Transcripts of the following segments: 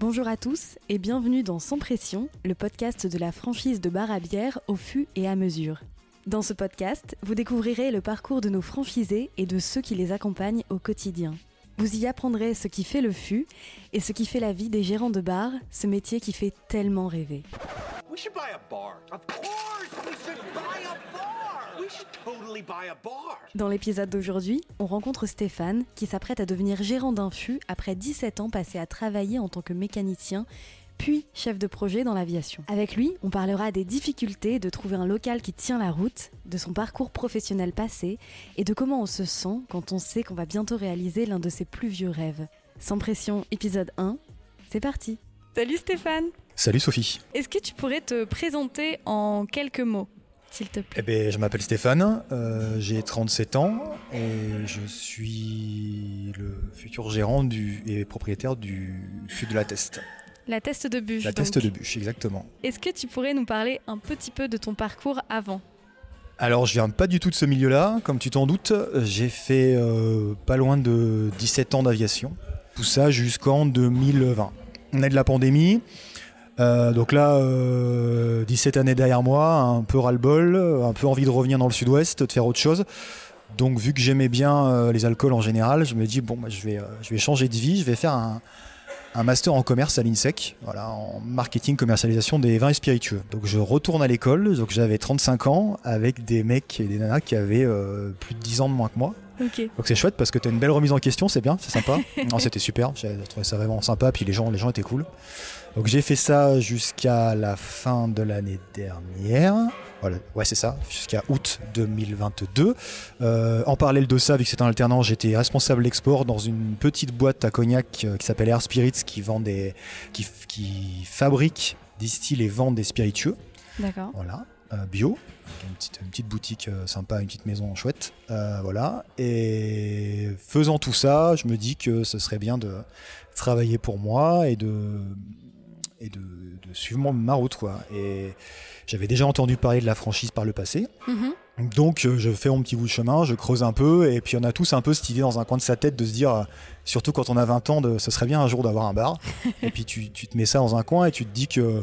Bonjour à tous et bienvenue dans Sans Pression, le podcast de la franchise de bar à bière au fût et à mesure. Dans ce podcast, vous découvrirez le parcours de nos franchisés et de ceux qui les accompagnent au quotidien. Vous y apprendrez ce qui fait le fût et ce qui fait la vie des gérants de bar, ce métier qui fait tellement rêver. Of course, we should buy a bar. Dans l'épisode d'aujourd'hui, on rencontre Stéphane qui s'apprête à devenir gérant d'un fût après 17 ans passés à travailler en tant que mécanicien puis chef de projet dans l'aviation. Avec lui, on parlera des difficultés de trouver un local qui tient la route, de son parcours professionnel passé et de comment on se sent quand on sait qu'on va bientôt réaliser l'un de ses plus vieux rêves. Sans pression, épisode 1, c'est parti. Salut Stéphane Salut Sophie. Est-ce que tu pourrais te présenter en quelques mots? S'il te plaît. Eh ben, je m'appelle Stéphane, euh, j'ai 37 ans et je suis le futur gérant du, et propriétaire du fût de la Teste. La teste de bûche. La teste de bûche, exactement. Est-ce que tu pourrais nous parler un petit peu de ton parcours avant? Alors, je viens pas du tout de ce milieu-là, comme tu t'en doutes. J'ai fait euh, pas loin de 17 ans d'aviation. Tout ça jusqu'en 2020. On est de la pandémie. Euh, donc là, euh, 17 années derrière moi, un peu ras-le-bol, un peu envie de revenir dans le sud-ouest, de faire autre chose. Donc vu que j'aimais bien euh, les alcools en général, je me dis bon, bah, je, vais, euh, je vais changer de vie, je vais faire un, master en commerce à l'INSEC, voilà, en marketing commercialisation des vins et spiritueux. Donc je retourne à l'école, donc j'avais 35 ans avec des mecs et des nanas qui avaient euh, plus de 10 ans de moins que moi. Donc c'est chouette parce que tu as une belle remise en question, c'est bien, c'est sympa. non, c'était super, j'ai trouvé ça vraiment sympa, puis les gens, les gens étaient cool. Donc j'ai fait ça jusqu'à la fin de l'année dernière. Voilà, ouais c'est ça, jusqu'à août 2022. Euh, en parallèle de ça, vu que c'était un alternant, j'étais responsable export dans une petite boîte à cognac euh, qui s'appelle Air Spirits, qui vend des, qui, qui fabrique, distille et vend des spiritueux. D'accord. Voilà, bio, avec une petite, une petite boutique euh, sympa, une petite maison chouette. Euh, voilà. Et faisant tout ça, je me dis que ce serait bien de travailler pour moi et de, et de, de suivre mon- ma route. Quoi. Et j'avais déjà entendu parler de la franchise par le passé. Mhm. Donc euh, je fais mon petit bout de chemin, je creuse un peu, et puis on a tous un peu cette idée dans un coin de sa tête de se dire, euh, surtout quand on a 20 ans, de, ce serait bien un jour d'avoir un bar. et puis tu, tu te mets ça dans un coin et tu te dis que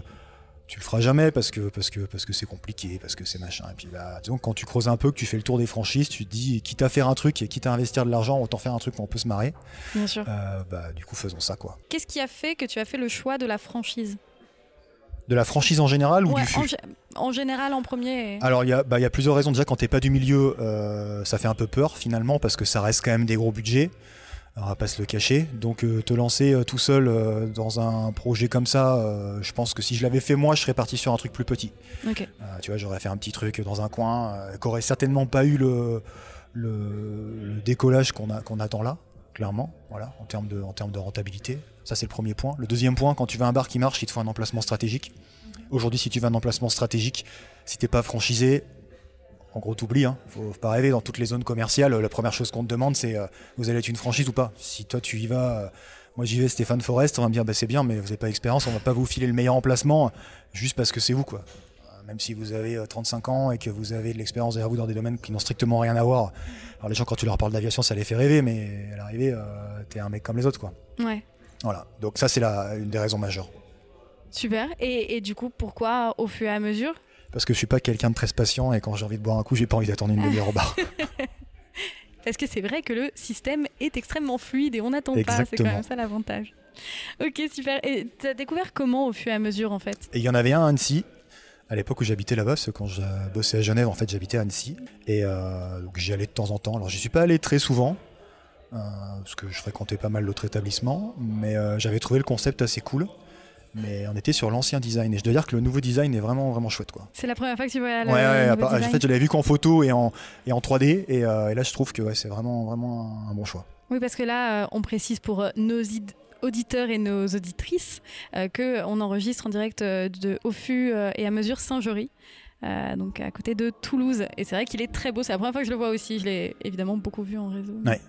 tu le feras jamais parce que parce que parce que c'est compliqué, parce que c'est machin. Et puis bah, disons quand tu creuses un peu, que tu fais le tour des franchises, tu te dis, quitte à faire un truc et quitte à investir de l'argent, autant faire un truc où on peut se marrer. Bien sûr. Euh, bah du coup faisons ça quoi. Qu'est-ce qui a fait que tu as fait le choix de la franchise? De la franchise en général ou Ouais, du en, gé- en général en premier. et- Alors il y, a- bah, il y a plusieurs raisons. Déjà quand t'es pas du milieu, euh, ça fait un peu peur finalement parce que ça reste quand même des gros budgets. On va pas se le cacher. Donc euh, te lancer euh, tout seul euh, dans un projet comme ça, je pense que si je l'avais fait moi, je serais parti sur un truc plus petit. Tu vois, j'aurais fait un petit truc dans un coin, qui aurait certainement pas eu le, le, le décollage qu'on attend là, clairement, voilà, en termes de, en termes de rentabilité. Ça, c'est le premier point. Le deuxième point, quand tu veux un bar qui marche, il te faut un emplacement stratégique. Aujourd'hui, si tu veux un emplacement stratégique, si t'es pas franchisé, en gros, t'oublies. Hein. Faut, faut pas rêver. Dans toutes les zones commerciales, la première chose qu'on te demande, c'est euh, vous allez être une franchise ou pas? Si toi tu y vas, euh, moi j'y vais, Stéphane Forest, on va me dire bah, c'est bien, mais vous n'avez pas d'expérience, on va pas vous filer le meilleur emplacement juste parce que c'est vous quoi. Euh, Même si vous avez euh, 35 ans et que vous avez de l'expérience derrière vous dans des domaines qui n'ont strictement rien à voir. Alors les gens quand tu leur parles d'aviation, ça les fait rêver, mais à l'arrivée, euh, t'es un mec comme les autres quoi. Ouais. Voilà. Donc ça c'est une des raisons majeures. Super. Et, et du coup, pourquoi au fur et à mesure? Parce que je suis pas quelqu'un de très patient et quand j'ai envie de boire un coup, j'ai pas envie d'attendre une demi-heure au bar. Parce que c'est vrai que le système est extrêmement fluide et on n'attend pas. C'est quand même ça l'avantage. Ok, super. Et t'as découvert comment au fur et à mesure en fait? Il y en avait un à Annecy, à l'époque où j'habitais là-bas, parce que quand je bossais à Genève, en fait, j'habitais à Annecy. Et euh, donc j'y allais de temps en temps. Alors j'y suis pas allé très souvent, euh, parce que je fréquentais pas mal d'autres établissements, mais euh, j'avais trouvé le concept assez cool. Mais on était sur l'ancien design, et je dois dire que le nouveau design est vraiment, vraiment chouette. Quoi. C'est la première fois que tu vois le ouais, ouais, part- en fait, je l'avais vu qu'en photo et en, et en 3D, et, euh, et là, je trouve que ouais, c'est vraiment, vraiment un, bon choix. Oui, parce que là, euh, on précise pour euh, nos auditeurs et nos auditrices euh, que on enregistre en direct euh, de au fût euh, et à mesure Saint-Jory. donc à côté de Toulouse. Et c'est vrai qu'il est très beau. C'est la première fois que je le vois aussi. Je l'ai évidemment beaucoup vu en réseau. Ouais.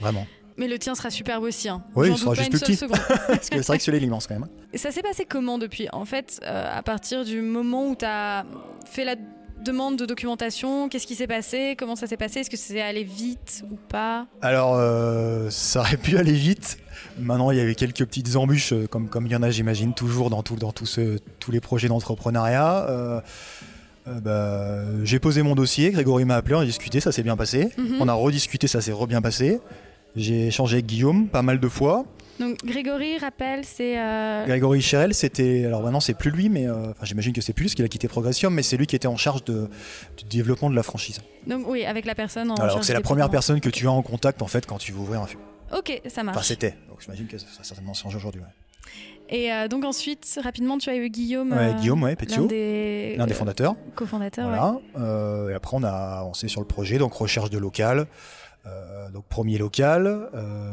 Vraiment. Mais le tien sera superbe aussi. Hein. Oui, il sera juste plus petit. Parce que c'est vrai que celui-là, il est immense quand même. Et ça s'est passé comment depuis? En fait, euh, à partir du moment où tu as fait la demande de documentation, qu'est-ce qui s'est passé, comment ça s'est passé, est-ce que c'est allé vite ou pas? Alors, euh, ça aurait pu aller vite. Maintenant, il y avait quelques petites embûches, euh, comme, comme il y en a, j'imagine, toujours dans, tout, dans tout ce- tous les projets d'entrepreneuriat. Euh, euh, bah, j'ai posé mon dossier, Grégory m'a appelé, on a discuté, ça s'est bien passé. Mhm. On a rediscuté, ça s'est re-bien passé. J'ai échangé avec Guillaume pas mal de fois. Donc Grégory, rappelle, c'est... euh, Grégory Cherel, c'était. Alors maintenant, c'est plus lui, mais. euh, Enfin, j'imagine que c'est plus lui, parce qu'il a quitté Progressium, mais c'est lui qui était en charge de, du développement de la franchise. Donc oui, avec la personne en Alors, c'est la première personne que tu as en contact, en fait, quand tu veux ouvrir un fût. Ok, ça marche. Enfin, c'était. Donc, j'imagine que ça a certainement changé aujourd'hui. ouais. Et euh, donc ensuite, rapidement, tu as eu Guillaume. Ouais, Guillaume, ouais, l'un des, l'un des fondateurs. cofondateurs. ouais. Voilà. Et après, on a avancé sur le projet, donc recherche de local. Euh, donc, premier local, euh,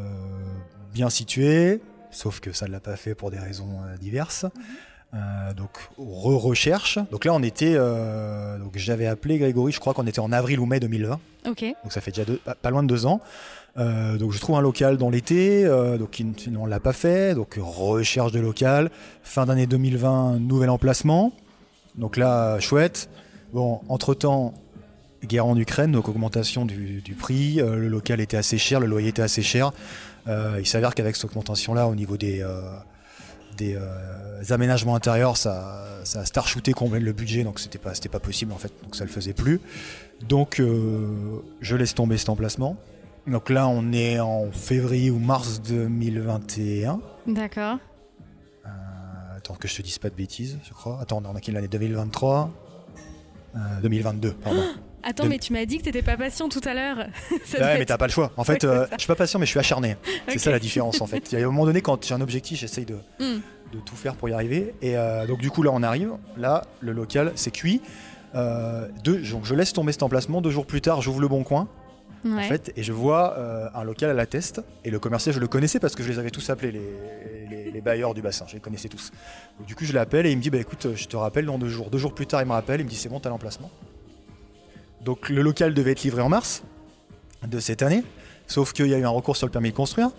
bien situé, sauf que ça ne l'a pas fait pour des raisons euh, diverses. Euh, donc, re-recherche. Donc là, on était. euh, donc, j'avais appelé Grégory, je crois qu'on était en avril ou mai 2020. Ok. Donc, ça fait déjà deux- pas, pas loin de deux ans. Euh, donc, je trouve un local dans l'été. donc, on ne l'a pas fait. Donc, recherche de local. Fin d'année 2020, nouvel emplacement. Donc là, chouette. Bon, entre-temps, guerre en Ukraine, donc augmentation du, du prix. euh, le local était assez cher, le loyer était assez cher. Euh, il s'avère qu'avec cette augmentation-là, au niveau des, euh, des aménagements intérieurs, ça, ça a star-shooté complètement le budget, donc c'était pas, pas possible en fait, donc ça le faisait plus. Donc je laisse tomber cet emplacement. Donc là, on est en février ou mars 2021. D'accord. Euh, attends que je te dise pas de bêtises, je crois. Attends, on a quelle année? 2023 Euh, 2022, pardon. Attends, De- mais tu m'as dit que t'étais pas patient tout à l'heure. Ouais, mais t'as pas le choix. En fait, euh, je suis pas patient, mais je suis acharné. C'est ça la différence en fait. Il y a un moment donné, quand j'ai un objectif, j'essaye de, Hmm. de tout faire pour y arriver. Et euh, donc du coup, là, on arrive. Là, le local, c'est cuit. Euh, deux, donc, je laisse tomber cet emplacement. Deux jours plus tard, j'ouvre le bon coin. Ouais. En fait, et je vois euh, un local à la teste. Et le commercial, je le connaissais parce que je les avais tous appelés, les, les- les bailleurs du bassin. Je les connaissais tous. Donc, du coup, je l'appelle et il me dit bah, écoute, je te rappelle dans deux jours. Deux jours plus tard, il me rappelle. Il me dit c'est bon, t'as l'emplacement. Donc, le local devait être livré en mars de cette année. Sauf qu'il y a eu un recours sur le permis de construire.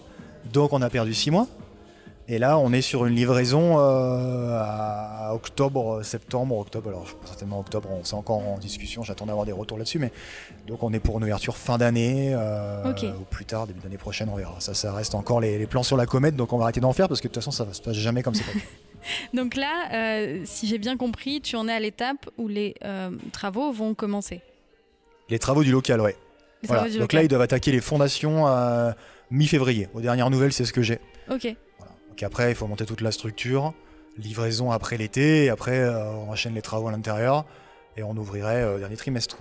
Donc, on a perdu six mois. Et là, on est sur une livraison euh, à octobre, septembre, octobre. Alors, certainement octobre, on c'est encore en discussion. J'attends d'avoir des retours là-dessus. Mais donc, on est pour une ouverture fin d'année euh, ou plus tard, début d'année prochaine, on verra. Ça, ça reste encore les, les plans sur la comète. Donc, on va arrêter d'en faire parce que de toute façon, ça va se passer jamais comme c'est prévu. Donc là, euh, si j'ai bien compris, tu en es à l'étape où les euh, travaux vont commencer. Les travaux du local, ouais. Voilà. du Donc là, ils doivent attaquer les fondations à mi-février. Aux dernières nouvelles, c'est ce que j'ai. Ok. Voilà. Donc après, il faut monter toute la structure, livraison après l'été, et après, euh, on enchaîne les travaux à l'intérieur, et on ouvrirait euh, dernier trimestre.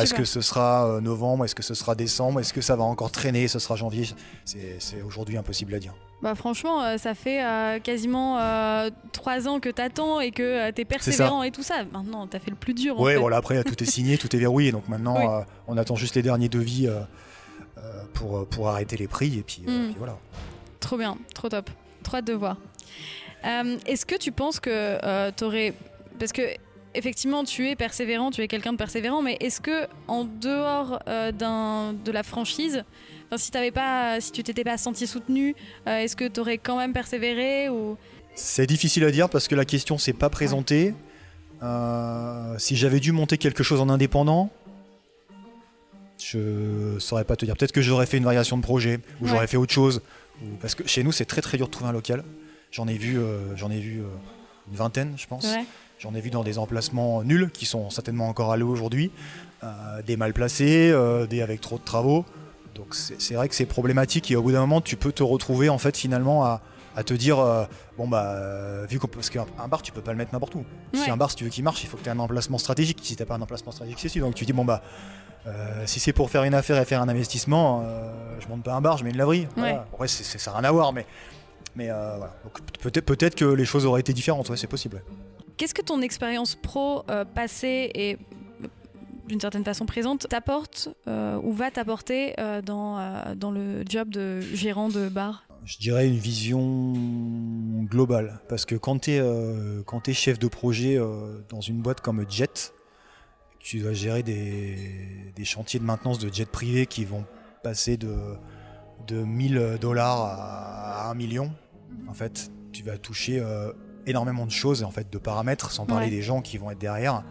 Est-ce que ce sera euh, novembre, est-ce que ce sera décembre, est-ce que ça va encore traîner, ce sera janvier? C'est aujourd'hui impossible à dire. Bah franchement, euh, ça fait euh, quasiment euh, trois ans que t'attends et que t'es persévérant et tout ça. Maintenant, t'as fait le plus dur. fait. voilà, après, tout est signé, tout est verrouillé, donc maintenant, Oui. euh, on attend juste les derniers devis pour, pour arrêter les prix, et puis, Mm. puis voilà. Trop bien, trop top. Trop de voir. Est-ce que tu penses que t'aurais... Parce que effectivement, tu es persévérant, tu es quelqu'un de persévérant, mais est-ce que en dehors euh, de la franchise, si t'avais pas, si tu t'étais pas senti soutenu, euh, est-ce que t'aurais quand même persévéré ou? C'est difficile à dire parce que la question s'est pas présentée. Euh, si j'avais dû monter quelque chose en indépendant, je saurais pas te dire. Peut-être que j'aurais fait une variation de projet ou Ouais. j'aurais fait autre chose. Parce que chez nous, c'est très très dur de trouver un local. J'en ai vu, j'en ai vu une vingtaine, je pense. Ouais. J'en ai vu dans des emplacements nuls qui sont certainement encore l'eau aujourd'hui, euh, des mal placés, euh, des avec trop de travaux. Donc c'est vrai que c'est problématique et au bout d'un moment tu peux te retrouver en fait finalement à, à te dire euh, bon bah euh, vu qu'on parce qu'un un bar tu peux pas le mettre n'importe où. Si Ouais. un bar si tu veux qu'il marche il faut que tu aies un emplacement stratégique. Si t'as pas un emplacement stratégique c'est sûr. Donc tu dis bon bah euh, si c'est pour faire une affaire et faire un investissement, je monte pas un bar, je mets une laverie. Voilà. C'est- c'est- ça n'a rien à voir mais mais voilà. Peut-être peut-être que les choses auraient été différentes. Ouais c'est possible. Qu'est-ce que ton expérience pro euh, passée et euh, d'une certaine façon présente t'apporte euh, ou va t'apporter euh, dans, euh, dans le job de gérant de bar? Je dirais une vision globale. Parce que quand tu es, chef de projet euh, dans une boîte comme Jet, tu dois gérer des, des chantiers de maintenance de jet privé qui vont passer de, de 1000 dollars à 1 million. En fait, tu vas toucher euh, énormément de choses, en fait, de paramètres, sans parler Ouais. des gens qui vont être derrière.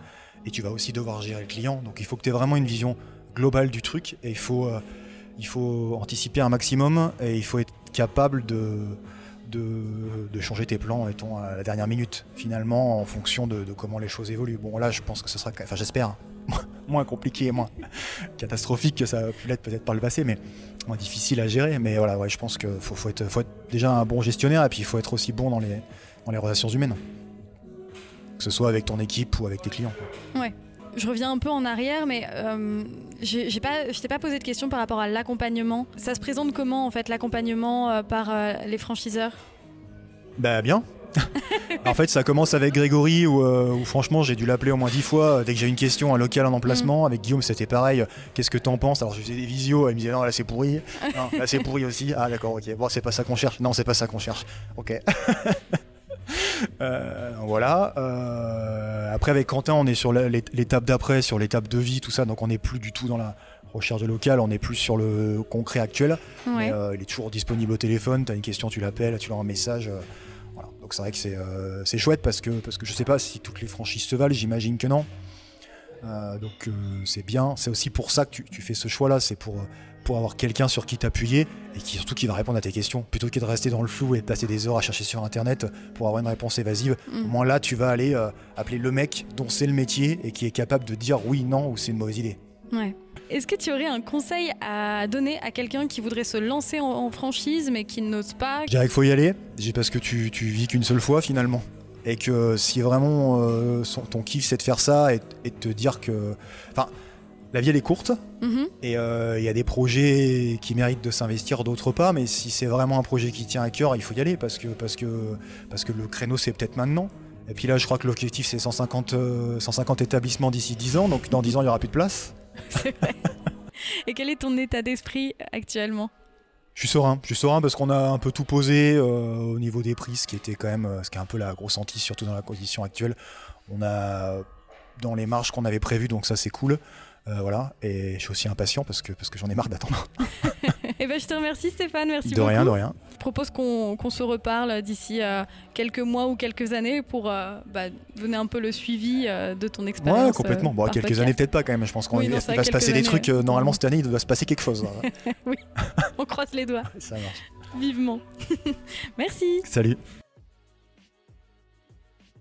et tu vas aussi devoir gérer le client. Donc il faut que tu aies vraiment une vision globale du truc et il faut, euh, il faut anticiper un maximum et il faut être capable de, de, de changer tes plans à la dernière minute finalement en fonction de, de comment les choses évoluent. Bon là je pense que ce sera, enfin j'espère, moins compliqué et moins catastrophique que ça a pu l'être peut-être par le passé, mais moins difficile à gérer. Mais voilà, ouais, je pense qu'il faut, faut, être, faut être déjà un bon gestionnaire et puis il faut être aussi bon dans les, dans les relations humaines. Que ce soit avec ton équipe ou avec tes clients. Ouais. Je reviens un peu en arrière, mais euh, j'ai j'ai pas, je t'ai pas posé de question par rapport à l'accompagnement. Ça se présente comment en fait l'accompagnement euh, par euh, les franchiseurs? Bah bien. en fait, ça commence avec Grégory, où, euh, où franchement, j'ai dû l'appeler au moins dix fois euh, dès que j'ai une question, un local, un emplacement. Avec Guillaume, c'était pareil. Qu'est-ce que t'en penses? Alors, je faisais des visios, il me disait non, là c'est pourri. Non, là c'est pourri aussi. Ah, d'accord, ok. Bon, c'est pas ça qu'on cherche. Non, c'est pas ça qu'on cherche. Ok. Euh, voilà. Euh, après, avec Quentin, on est sur l'étape d'après, sur l'étape de vie, tout ça. Donc, on n'est plus du tout dans la recherche de local, on est plus sur le concret actuel. Mais, euh, il est toujours disponible au téléphone. Tu as une question, tu l'appelles, tu envoies un message. Voilà. Donc c'est vrai que c'est euh, c'est chouette parce que, parce que je sais pas si toutes les franchises se valent, j'imagine que non. Euh, donc euh, c'est bien. C'est aussi pour ça que tu, tu fais ce choix-là. C'est pour, pour avoir quelqu'un sur qui t'appuyer et qui surtout qui va répondre à tes questions. Plutôt que de rester dans le flou et de passer des heures à chercher sur Internet pour avoir une réponse évasive. Mm. Au moins là, tu vas aller appeler le mec dont c'est le métier et qui est capable de dire oui, non ou c'est une mauvaise idée. Ouais. Est-ce que tu aurais un conseil à donner à quelqu'un qui voudrait se lancer en, en franchise mais qui n'ose pas? Je dirais qu'il faut y aller, parce que tu, tu vis qu'une seule fois finalement. Et que si vraiment euh, son- ton kiff c'est de faire ça et, et de te dire que. Enfin, la vie elle est courte Mhm. et euh, il y a des projets qui méritent de s'investir, d'autres pas. Mais si c'est vraiment un projet qui tient à cœur, il faut y aller parce que, parce que, parce que le créneau c'est peut-être maintenant. Et puis là, je crois que l'objectif c'est 150, euh, 150 établissements d'ici 10 ans, donc dans 10 ans il n'y aura plus de place. C'est vrai. Et quel est ton état d'esprit actuellement? Je suis serein, je suis serein parce qu'on a un peu tout posé euh, au niveau des prix, ce qui était quand même, euh, ce qui est un peu la grosse hantise, surtout dans la condition actuelle. On a dans les marges qu'on avait prévues, donc ça c'est cool. Euh, voilà, et je suis aussi impatient parce que, parce que j'en ai marre d'attendre. Eh ben, je te remercie Stéphane, merci De beaucoup. rien, de rien. Je propose qu'on qu'on se reparle d'ici euh, quelques mois ou quelques années pour euh, bah, donner un peu le suivi euh, de ton expérience. Ouais, complètement. Bon, quelques podcast. années peut-être pas quand même. Je pense qu'il Oui, va se passer des trucs. euh, normalement cette année, il doit se passer quelque chose. hein. On croise les doigts, ça marche. vivement. merci. Salut.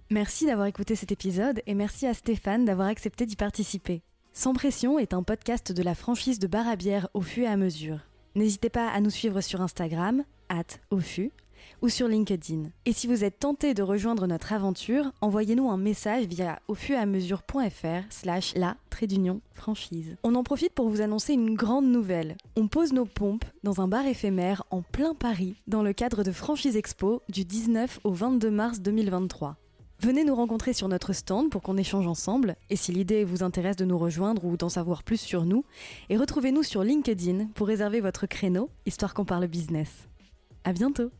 Merci d'avoir écouté cet épisode et merci à Stéphane d'avoir accepté d'y participer. Sans pression est un podcast de la franchise de bar à bière au fur et à mesure. N'hésitez pas à nous suivre sur Instagram, at au-fu, ou sur LinkedIn. Et si vous êtes tenté de rejoindre notre aventure, envoyez-nous un message via au fur et à mesure.fr slash la trait d'union franchise. On en profite pour vous annoncer une grande nouvelle. On pose nos pompes dans un bar éphémère en plein Paris dans le cadre de Franchise Expo du 19 au 22 mars 2023. Venez nous rencontrer sur notre stand pour qu'on échange ensemble, et si l'idée vous intéresse de nous rejoindre ou d'en savoir plus sur nous, et retrouvez-nous sur LinkedIn pour réserver votre créneau, histoire qu'on parle business. À bientôt